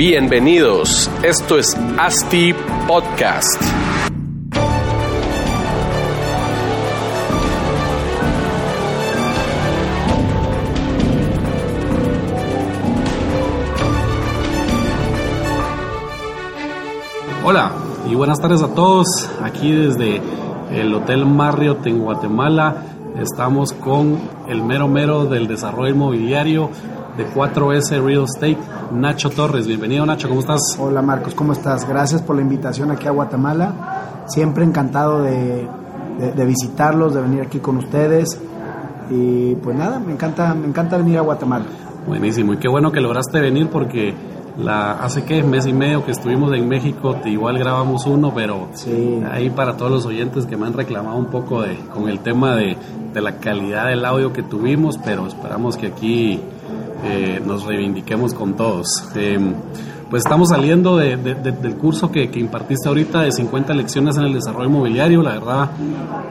Bienvenidos, esto es ASTI Podcast. Hola y buenas tardes a todos. Aquí desde el Hotel Marriott en Guatemala estamos con el mero mero del desarrollo inmobiliario de 4S Real Estate, Nacho Torres. Bienvenido Nacho, ¿cómo estás? Hola Marcos, ¿cómo estás? Gracias por la invitación aquí a Guatemala. Siempre encantado de, de, de visitarlos, de venir aquí con ustedes. Y pues nada, me encanta, me encanta venir a Guatemala. Buenísimo, y qué bueno que lograste venir porque la, hace que mes y medio que estuvimos en México, te- igual grabamos uno, pero Sí. ahí para todos los oyentes que me han reclamado un poco de, con el tema de, de la calidad del audio que tuvimos, pero esperamos que aquí eh, nos reivindiquemos con todos. Eh, pues estamos saliendo de- de- de- del curso que, impartiste ahorita de 50 lecciones en el desarrollo inmobiliario, la verdad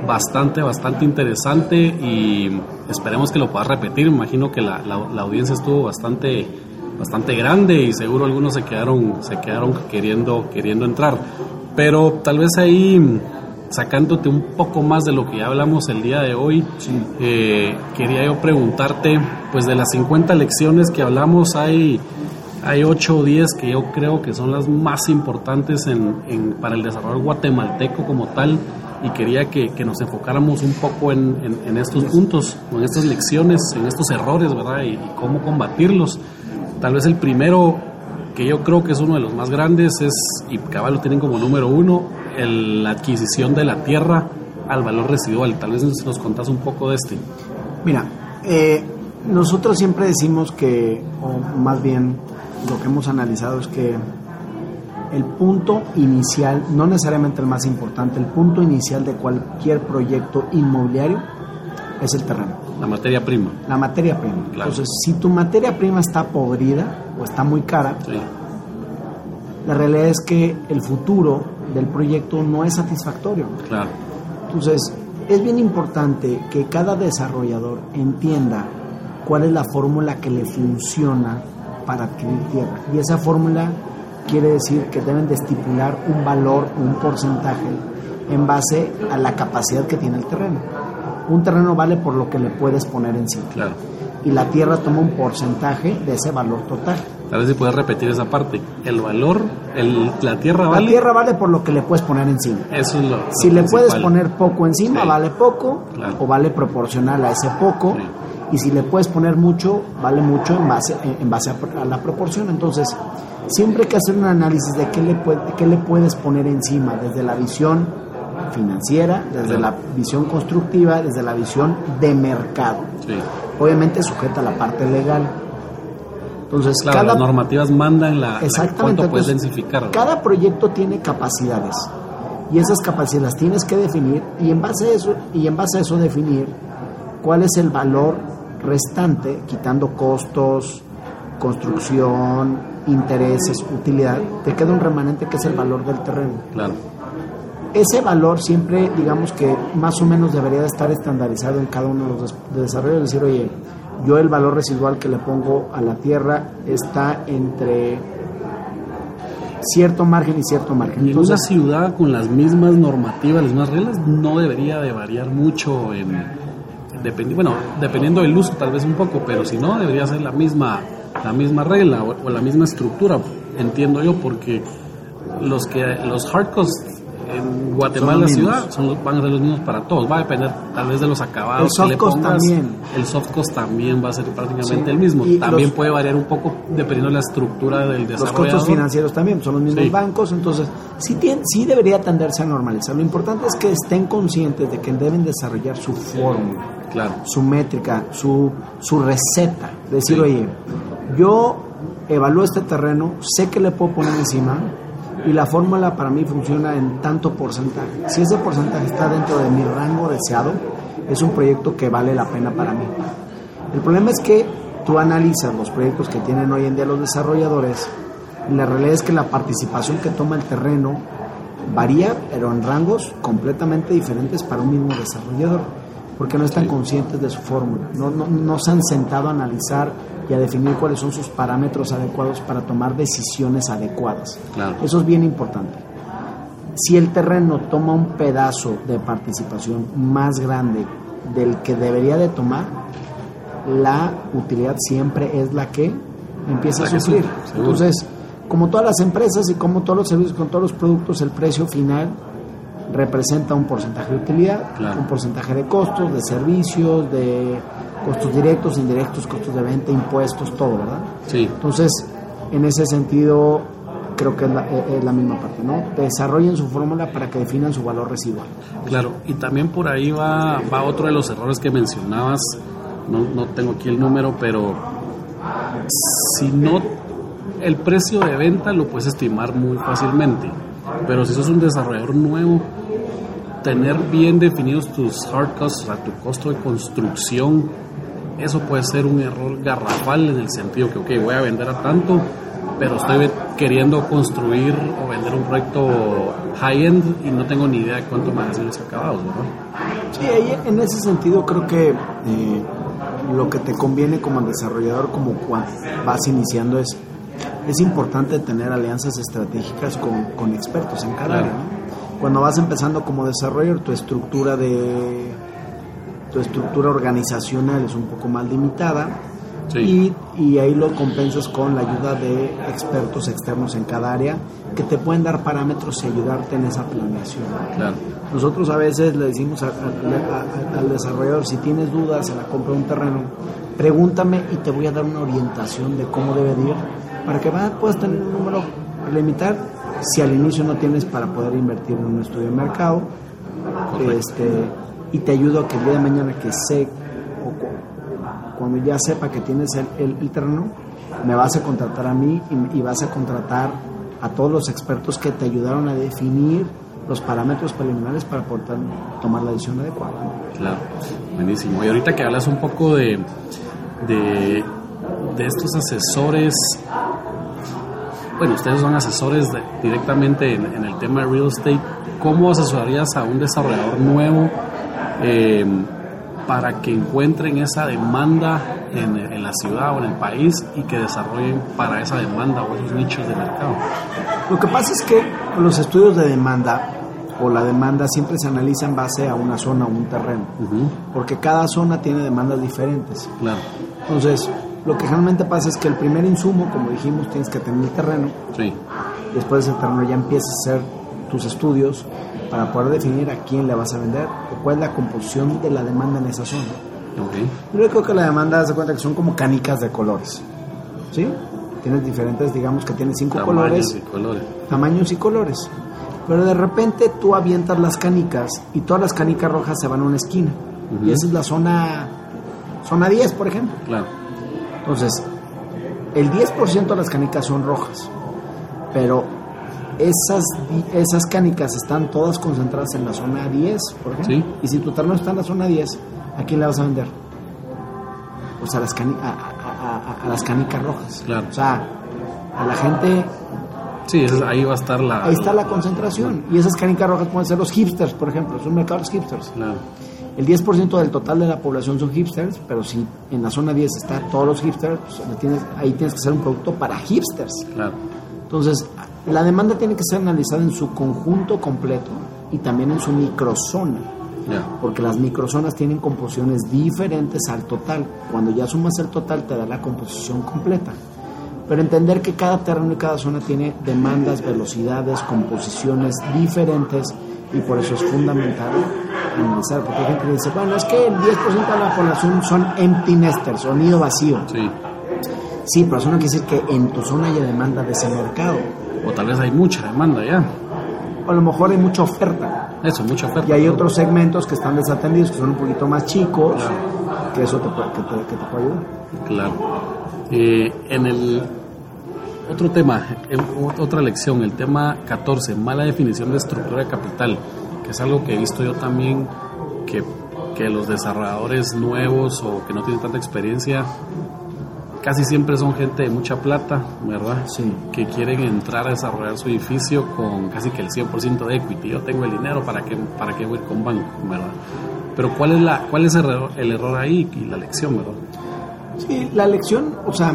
bastante, bastante interesante y esperemos que lo puedas repetir. Imagino que la, la- la audiencia estuvo bastante, bastante grande y seguro algunos se quedaron, se quedaron queriendo, queriendo entrar. Pero tal vez ahí sacándote un poco más de lo que ya hablamos el día de hoy, eh, quería yo preguntarte, pues de las 50 lecciones que hablamos hay hay 8 o 10 que yo creo que son las más importantes en, en- para el desarrollo guatemalteco como tal y quería que, que nos enfocáramos un poco en, en- estos puntos, en estas lecciones, en estos errores, ¿verdad? Y, y cómo combatirlos. Tal vez el primero, que yo creo que es uno de los más grandes, es, y cabal lo tienen como número uno, el- la adquisición de la tierra al valor residual. Tal vez nos contás un poco de este. Mira, eh, nosotros siempre decimos que, o más bien lo que hemos analizado es que el punto inicial, no necesariamente el más importante, el punto inicial de cualquier proyecto inmobiliario es el terreno. La materia prima. la materia prima. Claro. Entonces, si tu materia prima está podrida o está muy cara, Sí, la realidad es que el futuro del proyecto no es satisfactorio. claro. Entonces, es bien importante que cada desarrollador entienda cuál es la fórmula que le funciona para adquirir tierra. Y esa fórmula quiere decir que deben de estipular un valor, un porcentaje en base a la capacidad que tiene el terreno. Un terreno vale por lo que le puedes poner encima. Claro. Y la tierra toma un porcentaje de ese valor total. Tal vez si puedes repetir esa parte. El valor, el, la tierra La vale. tierra vale por lo que le puedes poner encima. Eso es lo. Si lo le puedes poner poco encima, Sí. vale poco, Claro. o vale proporcional a ese poco. Sí. Y si le puedes poner mucho, vale mucho en base, en base a, a la proporción. Entonces, siempre hay que hacer un análisis de qué le, puede- qué le puedes poner encima, desde la visión financiera, desde Claro. la visión constructiva, desde la visión de mercado. Sí. Obviamente sujeta a la parte legal. Entonces, Claro, cada, las normativas mandan la, la Exactamente. cuánto puedes entonces, densificar. Cada proyecto tiene capacidades y esas capacidades las tienes que definir y en base a eso y en base a eso definir cuál es el valor restante quitando costos, construcción, intereses, utilidad, te queda un remanente que es el valor del terreno. Claro. Ese valor siempre, digamos que más o menos debería de estar estandarizado en cada uno de los des- de desarrollos, decir, oye, yo el valor residual que le pongo a la tierra está entre cierto margen y cierto margen. Y en una ciudad con las mismas normativas, las mismas reglas, no debería de variar mucho en dependi- bueno, dependiendo del uso tal vez un poco, pero si no debería ser la misma la misma regla o, o la misma estructura, entiendo yo, porque los que los hard costs en Guatemala Son los ciudad son los- van a ser los mismos para todos. Va a depender tal vez de los acabados. El soft que le cost pongas. también. El soft cost también va a ser prácticamente Sí. el mismo. Y También los- puede variar un poco dependiendo de la estructura del Los desarrollador. costos financieros también son los mismos Sí. bancos, entonces sí, tien- sí debería tenderse a normalizar. Lo importante es que estén conscientes de que deben desarrollar su fórmula, Claro. su métrica, su, su receta. Decir, oye, yo evalúo este terreno, sé que le puedo poner encima y la fórmula para mí funciona en tanto porcentaje. Si ese porcentaje está dentro de mi rango deseado, es un proyecto que vale la pena para mí. El problema es que tú analizas los proyectos que tienen hoy en día los desarrolladores y la realidad es que la participación que toma el terreno varía, pero en rangos completamente diferentes para un mismo desarrollador, porque no están conscientes de su fórmula, no, no, no se han sentado a analizar y a definir cuáles son sus parámetros adecuados para tomar decisiones adecuadas. Claro. Eso es bien importante. Si el terreno toma un pedazo de participación más grande del que debería de tomar, la utilidad siempre es la que empieza a La sufrir. Entonces, como todas las empresas y como todos los servicios, con todos los productos, el precio final representa un porcentaje de utilidad, Claro. un porcentaje de costos, de servicios, de costos directos, indirectos, costos de venta, impuestos, todo, ¿verdad? Sí. Entonces, en ese sentido, creo que es la, eh, es la misma parte, ¿no? Desarrollen su fórmula para que definan su valor residual. Claro, y también por ahí va, va otro de los errores que mencionabas, no, no tengo aquí el número, pero si no, el precio de venta lo puedes estimar muy fácilmente, pero si sos un desarrollador nuevo, tener bien definidos tus hard costs, o sea, tu costo de construcción, eso puede ser un error garrafal en el sentido que, ok, voy a vender a tanto, pero estoy queriendo construir o vender un proyecto high-end y no tengo ni idea de cuánto van a ser los acabados, ¿verdad? Sí, ahí en ese sentido creo que eh, lo que te conviene como desarrollador, como vas iniciando, es, es importante tener alianzas estratégicas con, con expertos en cada Claro. área. ¿no? Cuando vas empezando como desarrollador, tu estructura de tu estructura organizacional es un poco más limitada Sí. y, y ahí lo compensas con la ayuda de expertos externos en cada área que te pueden dar parámetros y ayudarte en esa planeación. Claro, Nosotros a veces le decimos a- a- a- al desarrollador, si tienes dudas en la compra de un terreno, pregúntame y te voy a dar una orientación de cómo debe de ir para que puedas tener un número limitar si al inicio no tienes para poder invertir en un estudio de mercado este, y te ayudo a que el día de mañana que sé cuando ya sepa que tienes el, el- me vas a contratar a mí y, vas a contratar a todos los expertos que te ayudaron a definir los parámetros preliminares para poder tomar la decisión adecuada. claro, buenísimo. Y ahorita que hablas un poco de, de, de estos asesores, bueno, ustedes son asesores de- directamente en, en el tema de real estate, ¿cómo asesorarías a un desarrollador nuevo eh, para que encuentren esa demanda en, en la ciudad o en el país y que desarrollen para esa demanda o esos nichos de mercado? Lo que pasa es que los estudios de demanda o la demanda siempre se analiza en base a una zona o un terreno, porque cada zona tiene demandas diferentes. Claro, Entonces, lo que generalmente pasa es que el primer insumo, como dijimos, tienes que tener el terreno, sí, después de ese terreno ya empiezas a hacer tus estudios para poder definir a quién le vas a vender o cuál es la composición de la demanda en esa zona. ok, Yo creo que la demanda, se cuenta que son como canicas de colores, ¿sí? Tienes diferentes, digamos que tienes cinco tamaños colores, y colores. tamaños y colores. Pero de repente tú avientas las canicas y todas las canicas rojas se van a una esquina. Y esa es la zona, zona 10, por ejemplo. Claro, Entonces, el 10% de las canicas son rojas, pero esas, esas canicas están todas concentradas en la zona 10, por ejemplo. Sí. Y si tu terreno está en la zona 10, ¿a quién le vas a vender? Pues a las, cani- a, a- a- a las canicas rojas. Claro. O sea, a la gente, sí, esa- ahí va a estar la... ahí está la concentración. Y esas canicas rojas pueden ser los hipsters, por ejemplo, es un mercado de los hipsters. Claro, El 10% del total de la población son hipsters, pero si en la zona 10 está todos los hipsters, pues, tienes- ahí tienes que hacer un producto para hipsters. claro, Entonces, la demanda tiene que ser analizada en su conjunto completo y también en su microzona, porque las microzonas tienen composiciones diferentes al total. Cuando ya sumas el total te da la composición completa. pero entender que cada terreno y cada zona tiene demandas, velocidades, composiciones diferentes y por eso es fundamental analizar, porque hay gente que dice, bueno, es que el 10% de la población son empty nesters, o nido vacío. Sí. Sí, pero eso no quiere decir que en tu zona haya demanda de ese mercado. O tal vez hay mucha demanda ya. O a lo mejor hay mucha oferta. Eso, mucha oferta. Y hay otros segmentos que están desatendidos, que son un poquito más chicos, que eso te, puede- que te, que te puede ayudar. Claro. Eh, en el otro tema, o- otra lección, el tema 14, mala definición de estructura de capital, que es algo que he visto yo también, que, que los desarrolladores nuevos o que no tienen tanta experiencia, casi siempre son gente de mucha plata, ¿verdad? Sí. Que quieren entrar a desarrollar su edificio con casi que el 100% de equity. Yo tengo el dinero, ¿para qué, para qué voy con banco, verdad? Pero ¿cuál es, la, cuál es el, error, el error ahí y la lección, verdad? Sí, la lección, o sea,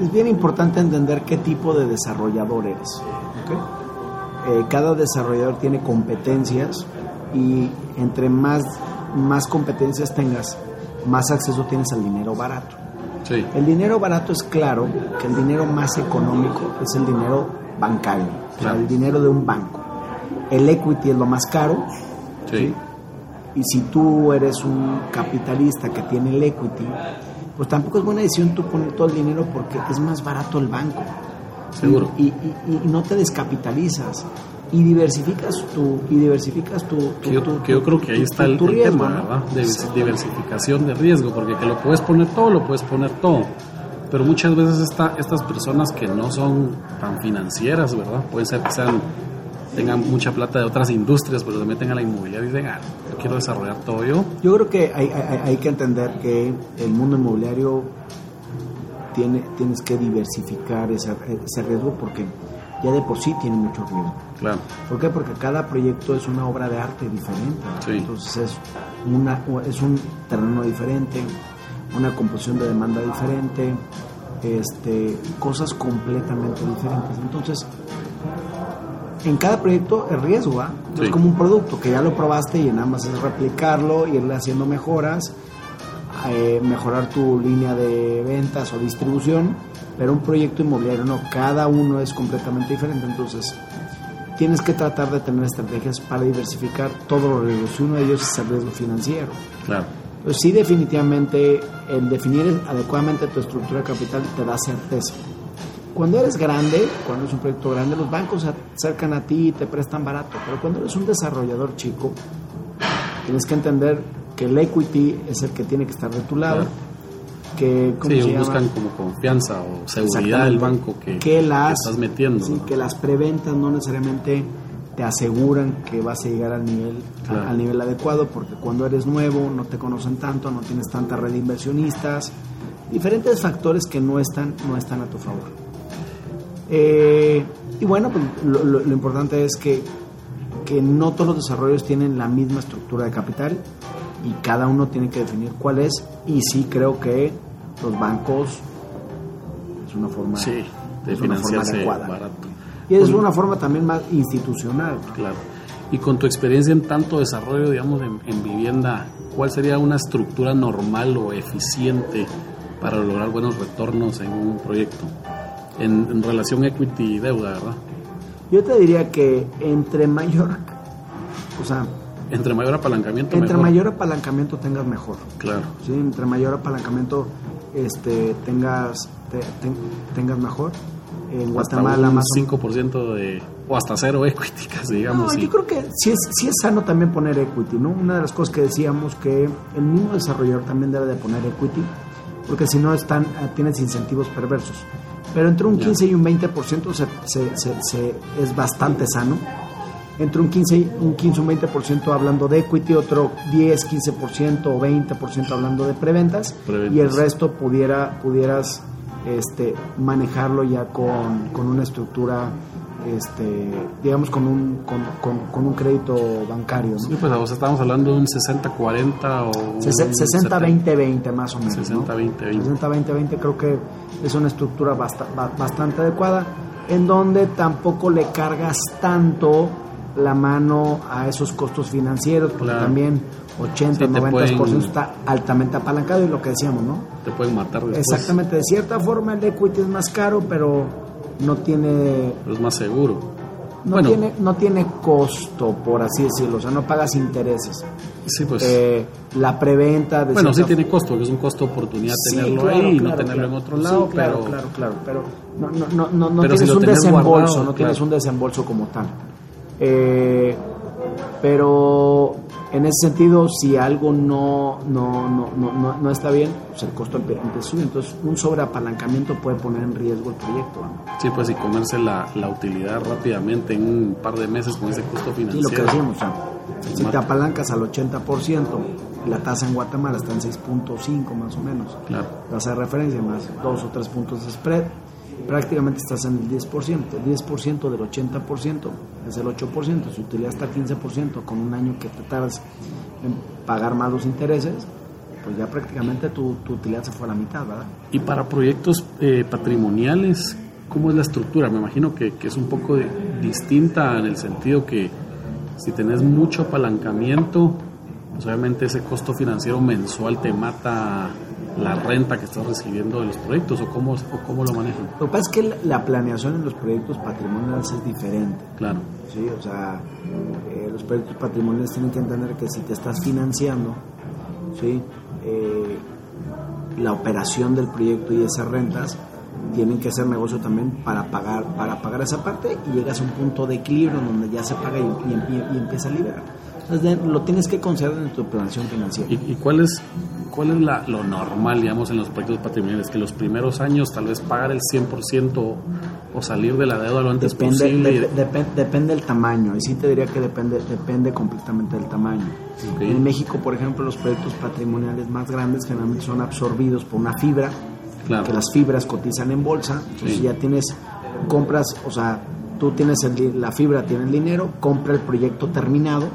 es bien importante entender qué tipo de desarrollador eres. ¿ok? Eh, cada desarrollador tiene competencias y entre más, más competencias tengas, más acceso tienes al dinero barato. Sí, El dinero barato es claro que el dinero más económico es el dinero bancario, Claro. el dinero de un banco. El equity es lo más caro, sí. y si tú eres un capitalista que tiene el equity, pues tampoco es buena decisión tú poner todo el dinero porque es más barato el banco. Seguro. Y, y- y no te descapitalizas. Y diversificas tu, y diversificas tu, tu- Que yo, tu- que yo creo que ahí está el, riesgo, tema, ¿no? ¿verdad? De diversificación de riesgo, porque que lo puedes poner todo, lo puedes poner todo. Pero muchas veces esta, estas personas que no son tan financieras, ¿verdad? Pueden ser que sean, tengan mucha plata de otras industrias, pero se meten a la inmobiliaria y dicen, ah, yo quiero desarrollar todo yo. Yo creo que hay, hay- hay que entender que el mundo inmobiliario tiene, tienes que diversificar ese, ese riesgo porque ya de por sí tiene mucho riesgo. Claro, ¿Por qué? Porque cada proyecto es una obra de arte diferente. Sí. Entonces es, una, es un terreno diferente, una composición de demanda diferente, este, cosas completamente diferentes. Entonces, en cada proyecto el riesgo, ¿ah? Sí. es como un producto que ya lo probaste y nada más es replicarlo, irle haciendo mejoras, eh, mejorar tu línea de ventas o distribución, pero un proyecto inmobiliario no, cada uno es completamente diferente, entonces tienes que tratar de tener estrategias para diversificar todos los riesgos, uno de ellos es el riesgo financiero. claro. Pues sí, definitivamente el definir adecuadamente tu estructura de capital te da certeza. Cuando eres grande, cuando es un proyecto grande, los bancos se acercan a ti y te prestan barato, pero cuando eres un desarrollador chico, tienes que entender que el equity es el que tiene que estar de tu lado, Claro. que ¿cómo Sí, se ellos llama? buscan como confianza o seguridad del banco que, que las, que estás metiendo. sí, ¿no? que las preventas no necesariamente te aseguran que vas a llegar al nivel Claro. al nivel adecuado porque cuando eres nuevo no te conocen tanto no tienes tanta red de inversionistas diferentes factores que no están no están a tu favor Eh, y bueno pues lo, lo- lo importante es que que no todos los desarrollos tienen la misma estructura de capital y cada uno tiene que definir cuál es y sí creo que los bancos es una forma Sí, de es una forma adecuada. barato. y es una forma también más institucional Claro. Y con tu experiencia en tanto desarrollo, digamos, en, en vivienda, ¿cuál sería una estructura normal o eficiente para lograr buenos retornos en un proyecto? En, en relación equity y deuda, ¿verdad? yo te diría que entre mayor o sea Entre mayor apalancamiento, entre mejor. mayor apalancamiento tengas mejor Claro, ¿sí? entre mayor apalancamiento este tengas te- ten- tengas mejor en Guatemala más o 5% de... o hasta cero equity, casi, digamos. No, sí. yo creo que sí es, sí es sano también poner equity, ¿no? Una de las cosas que decíamos que el mismo desarrollador también debe de poner equity, porque si no están, eh, tienes incentivos perversos. Pero entre un Ya. 15 y un 20% se, se, se- se- es bastante sano. Entre un 15 y un 15 y un 20% hablando de equity, otro 10, 15% o 20% hablando de preventas, Preventas. y el resto pudiera, pudieras este, manejarlo ya con, con una estructura, este, digamos, con un, con, con- con un crédito bancario. ¿no? Sí, pues o sea, estamos hablando de un 60-40 o un 60-20-20 más o menos. ¿no? 60-20-20. 60-20-20 creo que es una estructura basta- ba- bastante adecuada en donde tampoco le cargas tanto la mano a esos costos financieros, porque Claro. también 80, Sí, te 90% pueden- está altamente apalancado y lo que decíamos, ¿no? Te pueden matar después. Exactamente, de cierta forma el equity es más caro, pero no tiene es más seguro. no bueno, tiene no tiene costo, por así decirlo, o sea, no pagas intereses. sí, pues. Eh, la preventa de bueno, sí tiene costo, porque es un costo oportunidad Sí, tenerlo claro, ahí y no tenerlo claro. en otro Sí, lado, claro, pero. claro, claro, pero no, no, no, no, si tienes un desembolso, guardado, no tienes un desembolso como tal. Eh, pero en ese sentido, si algo no, no, no, no, no, no está bien, pues el costo empieza a subir. Entonces, un sobreapalancamiento puede poner en riesgo el proyecto. ¿no? Sí, pues y comerse la, la utilidad rápidamente en un par de meses con ese costo Sí, lo que financiero. sea, si te apalancas al 80%, la tasa en Guatemala está en 6.5 más o menos. Claro. tasa de referencia más dos o tres puntos de spread, prácticamente estás en el 10%. El 10% del 80% es el 8%, su utilidad está 15%, con un año que te tardas en pagar más los intereses, pues ya prácticamente tu, tu utilidad se fue a la mitad, ¿verdad? Y para proyectos eh, patrimoniales, ¿cómo es la estructura? Me imagino que, que es un poco distinta en el sentido que si tenés mucho apalancamiento, pues obviamente ese costo financiero mensual te mata la renta que estás recibiendo de los proyectos o cómo, o cómo lo manejan. Lo que pasa es que la, la planeación en los proyectos patrimoniales es diferente. Claro, Sí, o sea, eh, los proyectos patrimoniales tienen que entender que si te estás financiando, ¿sí? Eh, la operación del proyecto y esas rentas tienen que ser negocio también para pagar para pagar esa parte y llegas a un punto de equilibrio donde ya se paga y, y- y empieza a liberar. Entonces de- lo tienes que considerar en tu planeación financiera. ¿Y, y cuál es, cuál es la- lo normal, digamos, en los proyectos patrimoniales? Que los primeros años tal vez pagar el 100% o, o salir de la deuda lo antes Depende, posible. depen- depende del tamaño, y sí te diría que depende, depende completamente del tamaño. En México, por ejemplo, los proyectos patrimoniales más grandes generalmente son absorbidos por una fibra, Claro. que las fibras cotizan en bolsa, entonces Sí. ya tienes, compras, o sea, tú tienes el la fibra, tiene el dinero, compra el proyecto terminado,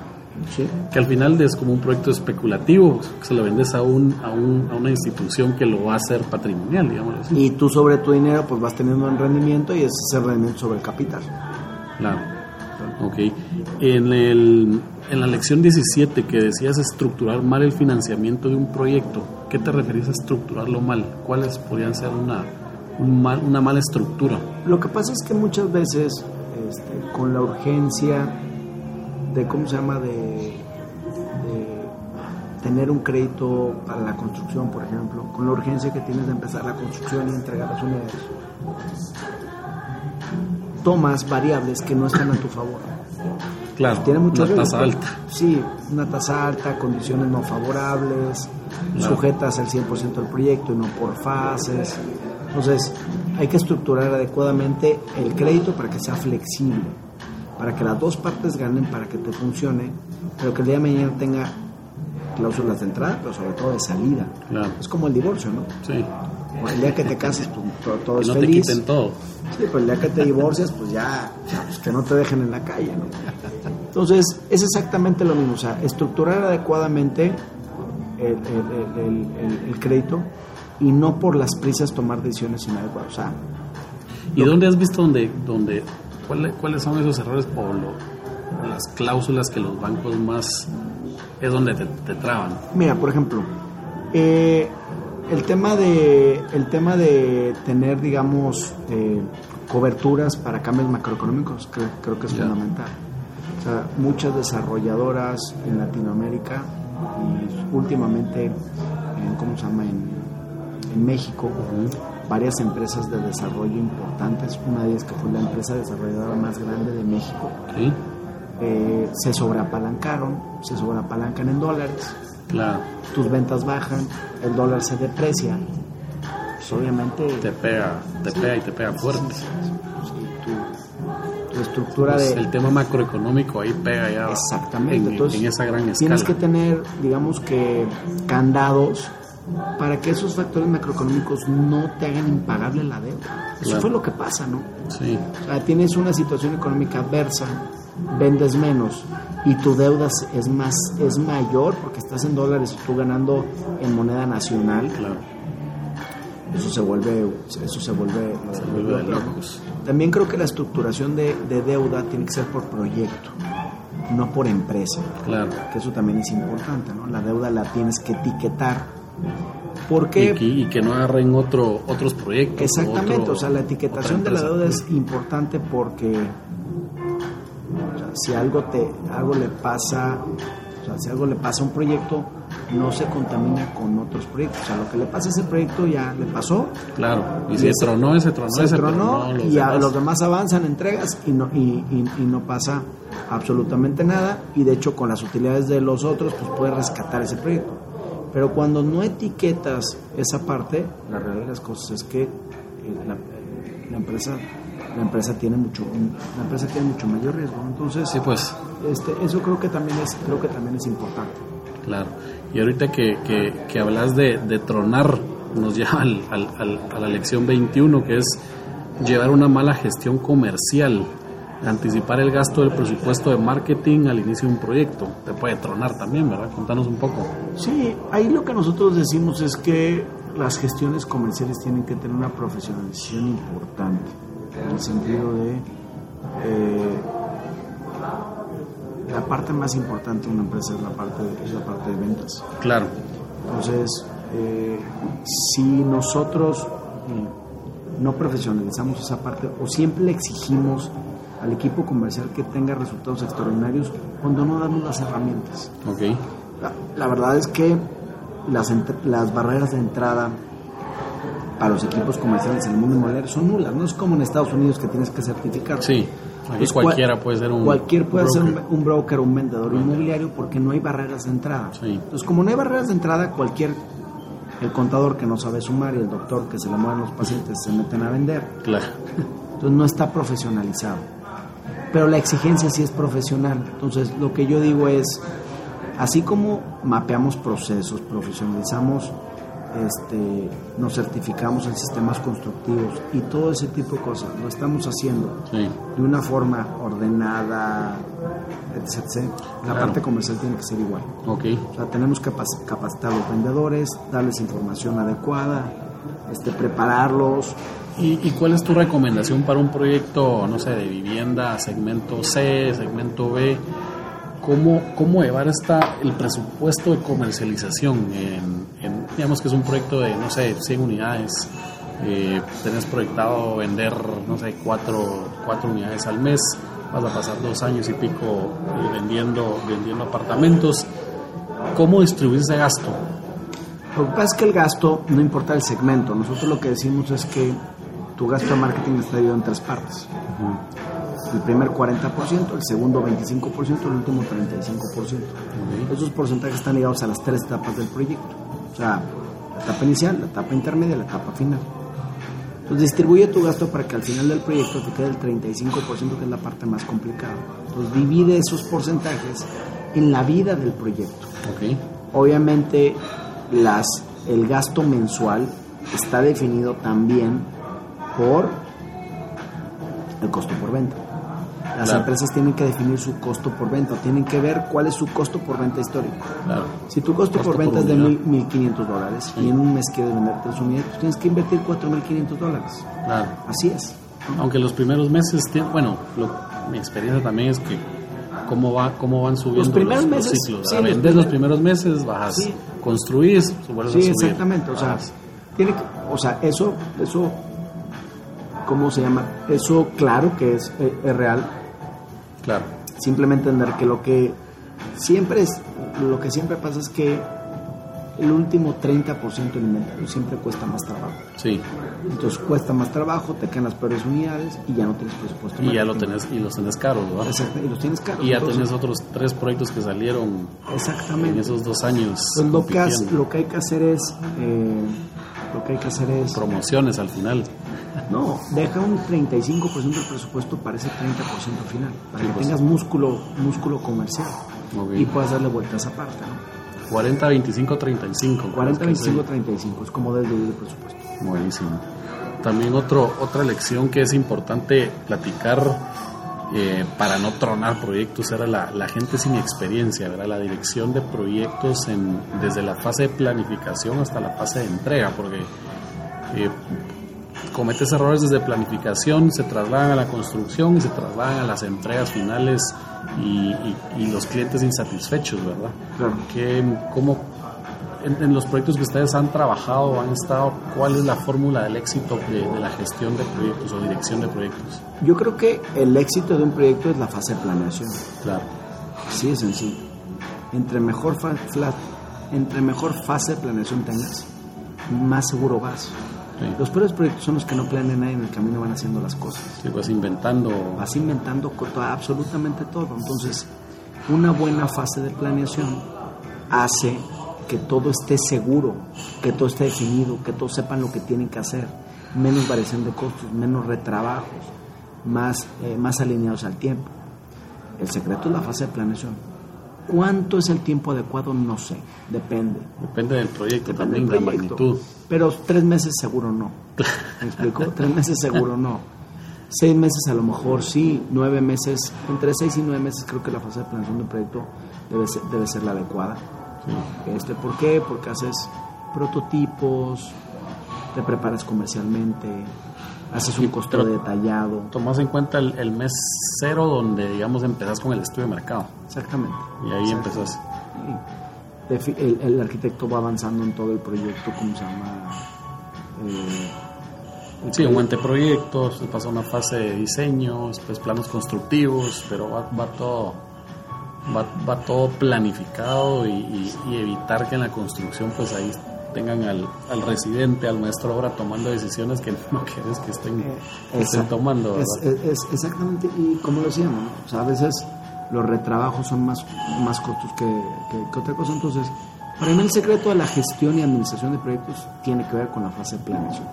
¿sí? que al final es como un proyecto especulativo, que se lo vendes a, un, a, un, a una institución que lo va a hacer patrimonial, digamos así. y tú sobre tu dinero pues vas teniendo un rendimiento y ese es el rendimiento sobre el capital. Claro. Ok. En, el, en la lección 17 que decías estructurar mal el financiamiento de un proyecto, ¿qué te referís a estructurarlo mal? ¿Cuáles podrían ser una, un mal, una mala estructura? Lo que pasa es que muchas veces este, con la urgencia de, ¿cómo se llama?, de, de tener un crédito para la construcción, por ejemplo, con la urgencia que tienes de empezar la construcción y entregar las unidades, tomas variables que no están a tu favor. Claro, Tiene mucho una tasa alta. Sí, una tasa alta, condiciones no favorables, Claro. sujetas al 100% del proyecto y no por fases. Entonces, hay que estructurar adecuadamente el crédito para que sea flexible, para que las dos partes ganen, para que te funcione, pero que el día de mañana tenga cláusulas de entrada, pero sobre todo de salida. Claro. Es como el divorcio, ¿no? Sí. El día que te cases, pues todo, todo Que es no te feliz. quiten todo. Sí, pero el día que te divorcias, pues ya, ya, pues que no te dejen en la calle, ¿no? Entonces, es exactamente lo mismo, o sea, estructurar adecuadamente el, el- el- el- el- el crédito y no por las prisas tomar decisiones inadecuadas. O sea, ¿Y dónde has visto donde, donde cuáles, cuáles son esos errores o lo- las cláusulas que los bancos más es donde te, te traban? mira, por ejemplo, eh, el tema de el tema de tener, digamos, eh, coberturas para cambios macroeconómicos, creo, creo que es fundamental. O sea, muchas desarrolladoras en Latinoamérica y últimamente, en, ¿cómo se llama? En, en México, varias empresas de desarrollo importantes, una de ellas que fue la empresa desarrolladora más grande de México, ¿Sí? eh, se sobreapalancaron, se sobreapalancan en dólares, Claro. tus ventas bajan, el dólar se deprecia, pues obviamente Te pega, te pega y te pega fuerte. sí, tu, tu estructura Pues de... el tema macroeconómico ahí pega ya Exactamente, en, entonces en esa gran escala. tienes que tener, digamos que, candados para que esos factores macroeconómicos no te hagan impagable la deuda. Eso Claro. fue lo que pasa, ¿no? Sí, O sea, tienes una situación económica adversa, vendes menos y tu deuda es más es mayor porque estás en dólares y tú ganando en moneda nacional, claro. eso se vuelve eso se vuelve, Se vuelve de locos. También creo que la estructuración de, de deuda tiene que ser por proyecto. no por empresa. Claro. Que eso también es importante, ¿no? La deuda la tienes que etiquetar. Porque Y que, y que no agarren otro, otros proyectos. Exactamente, otro- o sea, la etiquetación de la deuda es importante porque o sea, si algo te algo le pasa, o sea, si algo le pasa a un proyecto, no se contamina con otros proyectos. O sea, lo que le pasa a ese proyecto ya le pasó, Claro. Y si ese- tronó ese, tronó se ese, tronó y a los demás avanzan, entregas y no, y, y- y no pasa absolutamente nada. Y de hecho, con las utilidades de los otros, pues puedes rescatar ese proyecto. Pero cuando no etiquetas esa parte, la realidad de las cosas es que eh, la, la empresa la empresa tiene mucho la empresa tiene mucho mayor riesgo. Entonces, Sí, pues. este, eso creo que también es creo que también es importante. Claro. Y ahorita que, que, que hablas de, de tronar, nos lleva al, al- al- a la lección 21, que es llevar una mala gestión comercial, anticipar el gasto del presupuesto de marketing al inicio de un proyecto. Te puede tronar también, ¿verdad? Contanos un poco. Sí, ahí lo que nosotros decimos es que las gestiones comerciales tienen que tener una profesionalización importante, en el sentido de eh, la parte más importante de una empresa es la parte de, es la parte de ventas. Claro. Entonces, eh, si nosotros eh, no profesionalizamos esa parte o siempre le exigimos al equipo comercial que tenga resultados extraordinarios cuando no damos las herramientas. Ok. La, la verdad es que las, las barreras de entrada para los equipos comerciales en el mundo inmobiliario son nulas. No es como en Estados Unidos que tienes que certificar. Sí. Pues cual- cualquiera puede ser un. Cualquier puede ser broker. un, un broker o un vendedor inmobiliario porque no hay barreras de entrada. Sí. Entonces, como no hay barreras de entrada, cualquier el contador que no sabe sumar y el doctor que se le mueven los pacientes se meten a vender. Claro. Entonces no está profesionalizado. Pero la exigencia sí es profesional. Entonces lo que yo digo es, así como mapeamos procesos, profesionalizamos, este, nos certificamos en sistemas constructivos y todo ese tipo de cosas, lo estamos haciendo Sí. de una forma ordenada, etc. La Claro. parte comercial tiene que ser igual. Ok. O sea, tenemos que capac- capacitar a los vendedores, darles información adecuada, este, prepararlos, ¿Y, cuál es tu recomendación para un proyecto, no sé, de vivienda, segmento C, segmento B? ¿Cómo, cómo llevar esta, el presupuesto de comercialización? En, digamos que es un proyecto de, no sé, 100 unidades. Eh, tenés proyectado vender, no sé, cuatro, cuatro unidades al mes. Vas a pasar dos años y pico eh, vendiendo, vendiendo apartamentos. ¿Cómo distribuir ese gasto? Lo que pasa es que el gasto, no importa el segmento, nosotros lo que decimos es que tu gasto de marketing está dividido en tres partes. El primer 40%, el segundo 25%, el último 35%. Esos porcentajes están ligados a las tres etapas del proyecto. O sea, la etapa inicial, la etapa intermedia y la etapa final. Entonces distribuye tu gasto para que al final del proyecto te quede el 35%, que es la parte más complicada. Entonces divide esos porcentajes en la vida del proyecto. Ok. Obviamente las, el gasto mensual está definido también por el costo por venta. Las Claro. empresas tienen que definir su costo por venta, tienen que ver cuál es su costo por venta histórico. Claro. Si tu costo, Costo por venta por es de unidad. mil- 1.500 dólares y en un mes quieres vender tres unidades, pues tienes que invertir 4.500 dólares. Claro. Así es. Aunque los primeros meses, bueno, lo- mi experiencia también es que cómo va cómo van subiendo Los primeros los meses, ciclos. sí, los Vendes los primeros- meses, bajas, Sí. construís, vuelves a Sí, subir. exactamente. O sea, tiene que- o sea, eso, eso, ¿cómo se llama? Eso, claro que es, eh, es real. claro, Simplemente entender que lo que siempre es, lo que siempre pasa es que el último 30% del inventario siempre cuesta más trabajo. sí. Entonces cuesta más trabajo, te quedan las peores unidades y ya no tienes presupuesto. Y ya lo tenés, y los tenés caros, ¿verdad? Exacto, y los tienes caros. Y ya Entonces, tenés otros tres proyectos que salieron en Exactamente. esos dos años. Entonces, lo, que has- lo que hay que hacer es, eh, lo que hay que hacer es, Promociones al final. No, deja un 35% del presupuesto para ese 30% final, para que tengas músculo, músculo comercial y puedas darle vuelta a esa parte, ¿no? 40, 25, 35. 40, creo que es 25, el- 35, es como dividir el presupuesto. Buenísimo. También otro, otra lección que es importante platicar eh, para no tronar proyectos era la, la gente sin experiencia, ¿verdad? la dirección de proyectos en, desde la fase de planificación hasta la fase de entrega, porque eh, cometes errores desde planificación, se trasladan a la construcción y se trasladan a las entregas finales y, y- y los clientes insatisfechos, ¿verdad? Claro. ¿Qué, cómo, en, en los proyectos que ustedes han trabajado, han estado, ¿cuál es la fórmula del éxito de, de la gestión de proyectos o dirección de proyectos? Yo creo que el éxito de un proyecto es la fase de planeación. Claro. Así de sencillo. Entre mejor, fa- fla- entre mejor fase de planeación tengas, más seguro vas. Sí. Los peores proyectos son los que no planean nada y en el camino van haciendo las cosas. Sí, pues inventando. Vas inventando absolutamente todo. Entonces, una buena fase de planeación hace que todo esté seguro, que todo esté definido, que todos sepan lo que tienen que hacer, menos variación de costos, menos retrabajos, más, eh, más alineados al tiempo. El secreto es la fase de planeación. ¿Cuánto es el tiempo adecuado? No sé, depende. Depende del proyecto Depende también, del de proyecto. magnitud. Pero tres meses seguro no. ¿Me explico? tres meses seguro no. Seis meses a lo mejor sí, nueve meses, entre seis y nueve meses creo que la fase de planeación de un proyecto debe ser, debe ser la adecuada. Sí. Este, ¿Por qué? Porque haces prototipos, te preparas comercialmente, haces un costo pero- detallado. Tomás en cuenta el, el mes cero donde, digamos, empezás con el estudio de mercado. Exactamente. Y ahí empezás. El, el arquitecto va avanzando en todo el proyecto, ¿cómo se llama? Eh, Sí, un proyecto- anteproyecto, se pasa una fase de diseño, después planos constructivos, pero va, va todo va, va todo planificado y, y- y evitar que en la construcción pues ahí tengan al, al residente, al maestro de obra tomando decisiones que no quieres que estén, Eh, que estén tomando. Es, es- exactamente, y como lo decíamos, ¿no? O sea, a veces los retrabajos son más, más cortos que, que- que otra cosa. Entonces, para mí el secreto de la gestión y administración de proyectos tiene que ver con la fase de planeación.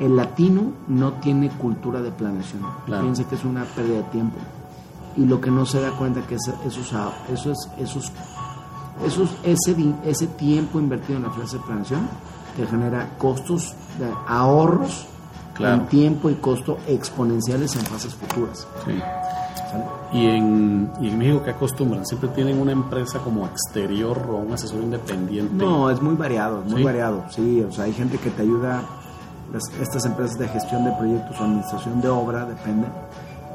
El latino no tiene cultura de planeación. Claro. Piensa que es una pérdida de tiempo. Y lo que no se da cuenta que es esos, esos, esos, esos, ese, ese tiempo invertido en la fase de planeación te genera costos, de ahorros Claro. en tiempo y costo exponenciales en fases futuras. Sí. ¿sale? Y en, y en México, ¿qué acostumbran? Siempre tienen una empresa como exterior o un asesor independiente. No, es muy variado, muy ¿Sí? variado, sí, o sea, hay gente que te ayuda, las- estas empresas de gestión de proyectos o administración de obra, depende,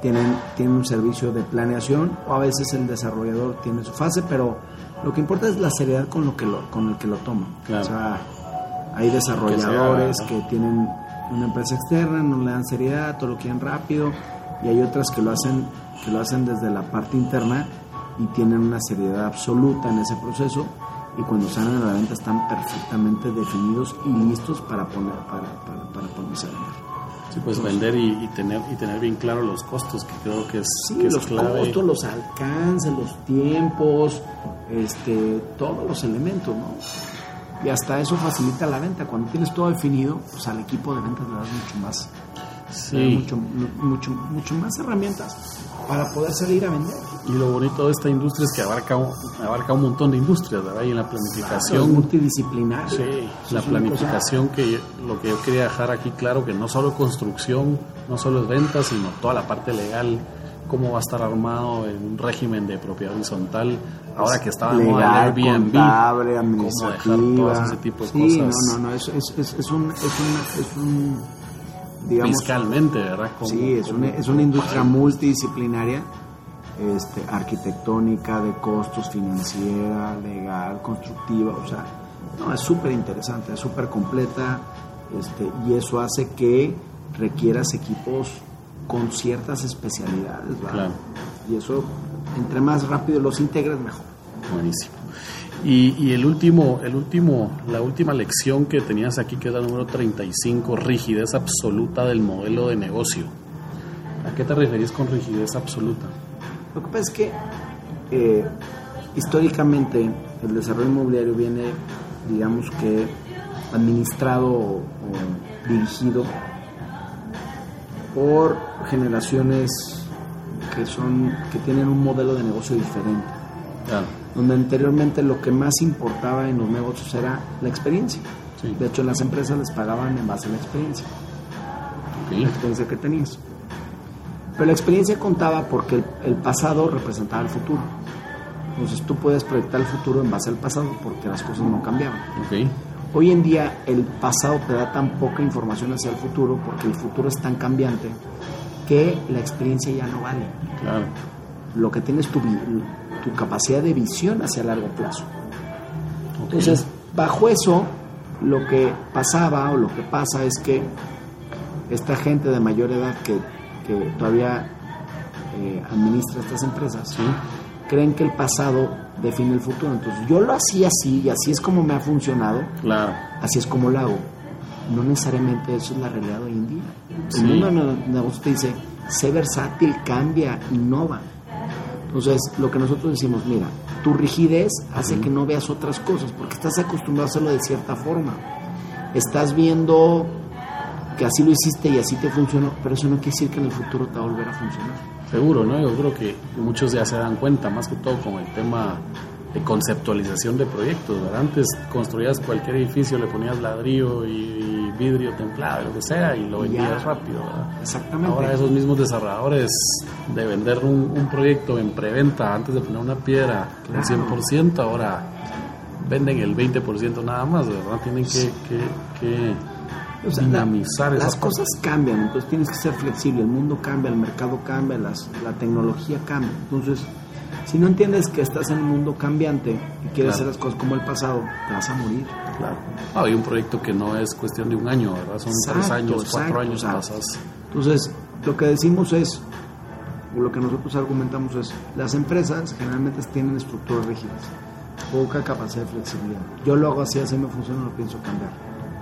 tienen, tienen un servicio de planeación o a veces el desarrollador tiene su fase, pero lo que importa es la seriedad con, lo que lo, con el que lo. Claro. O sea, hay desarrolladores que tienen una empresa externa, no le dan seriedad, todo lo quieren rápido, y hay otras que lo hacen, que lo hacen desde la parte interna y tienen una seriedad absoluta en ese proceso y cuando salen a la venta están perfectamente definidos y listos para poner para, para, para ponerse a vender. Sí, pues vender y, y tener y tener bien claro los costos, que creo que es, Sí, que es los clave. costos, los alcances, los tiempos, este, todos los elementos, ¿no? Y hasta eso facilita la venta. Cuando tienes todo definido, pues al equipo de ventas le das mucho más, Sí, mucho, mucho, mucho más herramientas para poder salir a vender. y lo bonito de esta industria es que abarca un, abarca un montón de industrias, ¿verdad? Y en la Es planificación, multidisciplinario. sí, la planificación que lo que yo quería dejar aquí claro, que no solo construcción, no solo es ventas, sino toda la parte legal, cómo va a estar armado en un régimen de propiedad horizontal, ahora que estaba legal, Airbnb, contable, cómo dejar todo ese tipo de sí, cosas. no, no, no, es, es, es, es un, es, un, es un, digamos, fiscalmente, ¿verdad? Sí, es una, es una industria multidisciplinaria, este, arquitectónica, de costos, financiera, legal, constructiva, o sea, no, es súper interesante, es súper completa, este, y eso hace que requieras equipos con ciertas especialidades, ¿verdad? Claro. Y eso, entre más rápido los integres, mejor. Buenísimo. Y, y el último, el último, la última lección que tenías aquí, que es la número 35, rigidez absoluta del modelo de negocio. ¿A qué te referís con rigidez absoluta? Lo que pasa es que eh, históricamente el desarrollo inmobiliario viene, digamos que, administrado o, o dirigido por generaciones que son que tienen un modelo de negocio diferente, Claro. donde anteriormente lo que más importaba en los negocios era la experiencia. Sí. De hecho, las empresas les pagaban en base a la experiencia. la experiencia que tenías. Pero la experiencia contaba porque el, el pasado representaba el futuro. Entonces tú puedes proyectar el futuro en base al pasado porque las cosas no cambiaban. Ok. Hoy en día el pasado te da tan poca información hacia el futuro porque el futuro es tan cambiante que la experiencia ya no vale. Claro. lo que tienes tu, tu capacidad de visión hacia largo plazo. Entonces, bajo eso, lo que pasaba o lo que pasa es que esta gente de mayor edad que, que todavía eh, administra estas empresas, creen que el pasado define el futuro. Entonces, yo lo hacía así y así es como me ha funcionado, Claro. así es como lo hago. No necesariamente eso es la realidad hoy en día. Sí. El mundo de te dice, sé versátil, cambia, innova. Entonces, lo que nosotros decimos, mira, tu rigidez hace que no veas otras cosas, porque estás acostumbrado a hacerlo de cierta forma. Estás viendo que así lo hiciste y así te funcionó, pero eso no quiere decir que en el futuro te va a volver a funcionar. Seguro, ¿no? Yo creo que muchos ya se dan cuenta, más que todo con el tema de conceptualización de proyectos. ¿verdad? Antes construías cualquier edificio, le ponías ladrillo y vidrio templado, lo que sea, y lo vendías rápido. ¿verdad? Exactamente. Ahora esos mismos desarrolladores de vender un, un proyecto en preventa antes de poner una piedra Claro. al 100%, ahora venden el 20% nada más, ¿verdad? Tienen que, que, que O sea, dinamizar las parte. cosas cambian, entonces tienes que ser flexible. El mundo cambia, el mercado cambia, las- la tecnología cambia. Entonces, si no entiendes que estás en un mundo cambiante y quieres Claro. hacer las cosas como el pasado, te vas a morir. Claro. Ah, hay un proyecto que no es cuestión de un año, ¿verdad? Son tres Exacto, años, cuatro años pasas. Entonces, lo que decimos es, o lo que nosotros argumentamos es, las empresas generalmente tienen estructuras rígidas, poca capacidad de flexibilidad. Yo lo hago así, así me funciona, no pienso cambiar.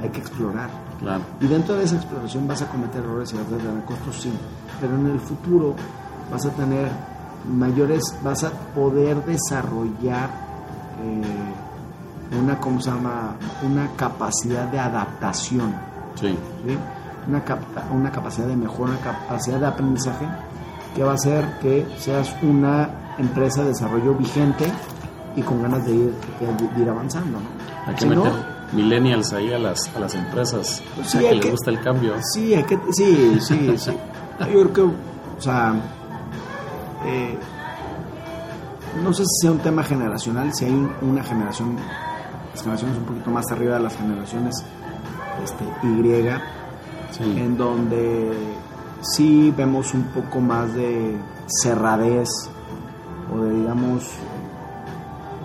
Hay que explorar. Claro. Y dentro de esa exploración vas a cometer errores y vas a tener costos, sí. Pero en el futuro vas a tener mayores, vas a poder desarrollar eh, una, ¿cómo se llama? Una capacidad de adaptación, Sí. ¿sí? Una, capta- una capacidad de mejora, una capacidad de aprendizaje que va a hacer que seas una empresa de desarrollo vigente y con ganas de ir, de ir avanzando, ¿no? Hay que Si no, millennials ahí a las, a las empresas. O sea, Sí, hay que les que- gusta el cambio. Sí, hay que, sí, sí, sí. Yo creo que, o sea, eh, no sé si sea un tema generacional, si hay un- una generación, las generaciones un poquito más arriba de las generaciones este, Y, Sí. en donde sí vemos un poco más de cerradez o de, digamos,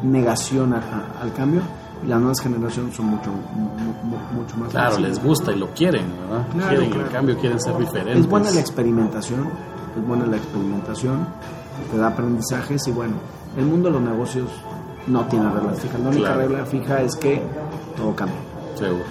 negación a- a- al cambio. Y las nuevas generaciones son mucho, mu- mu- mucho más Claro, les gusta y lo quieren, ¿verdad? Claro, quieren claro. el cambio, quieren ser diferentes. Es buena la experimentación, es buena la experimentación, te da aprendizajes y bueno, el mundo de los negocios no tiene reglas fijas. La única Claro. regla fija es que todo cambia Seguro.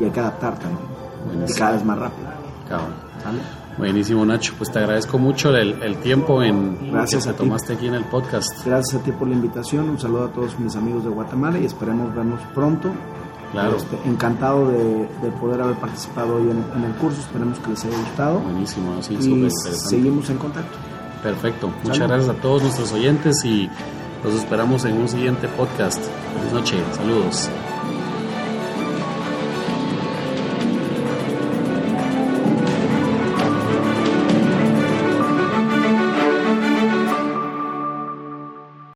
y hay que adaptarte, ¿no? Y cada vez más rápido. Cabrón. ¿sale? Buenísimo, Nacho. Pues te agradezco mucho el, el tiempo en Gracias que a te ti. tomaste aquí en el podcast. Gracias a ti por la invitación, un saludo a todos mis amigos de Guatemala y esperemos vernos pronto. Claro. Este, encantado de, de poder haber participado hoy en, en el curso, esperemos que les haya gustado Buenísimo, sí, y interesante. seguimos en contacto. Perfecto. Muchas gracias a todos nuestros oyentes y los esperamos en un siguiente podcast. Buenas noches. Saludos.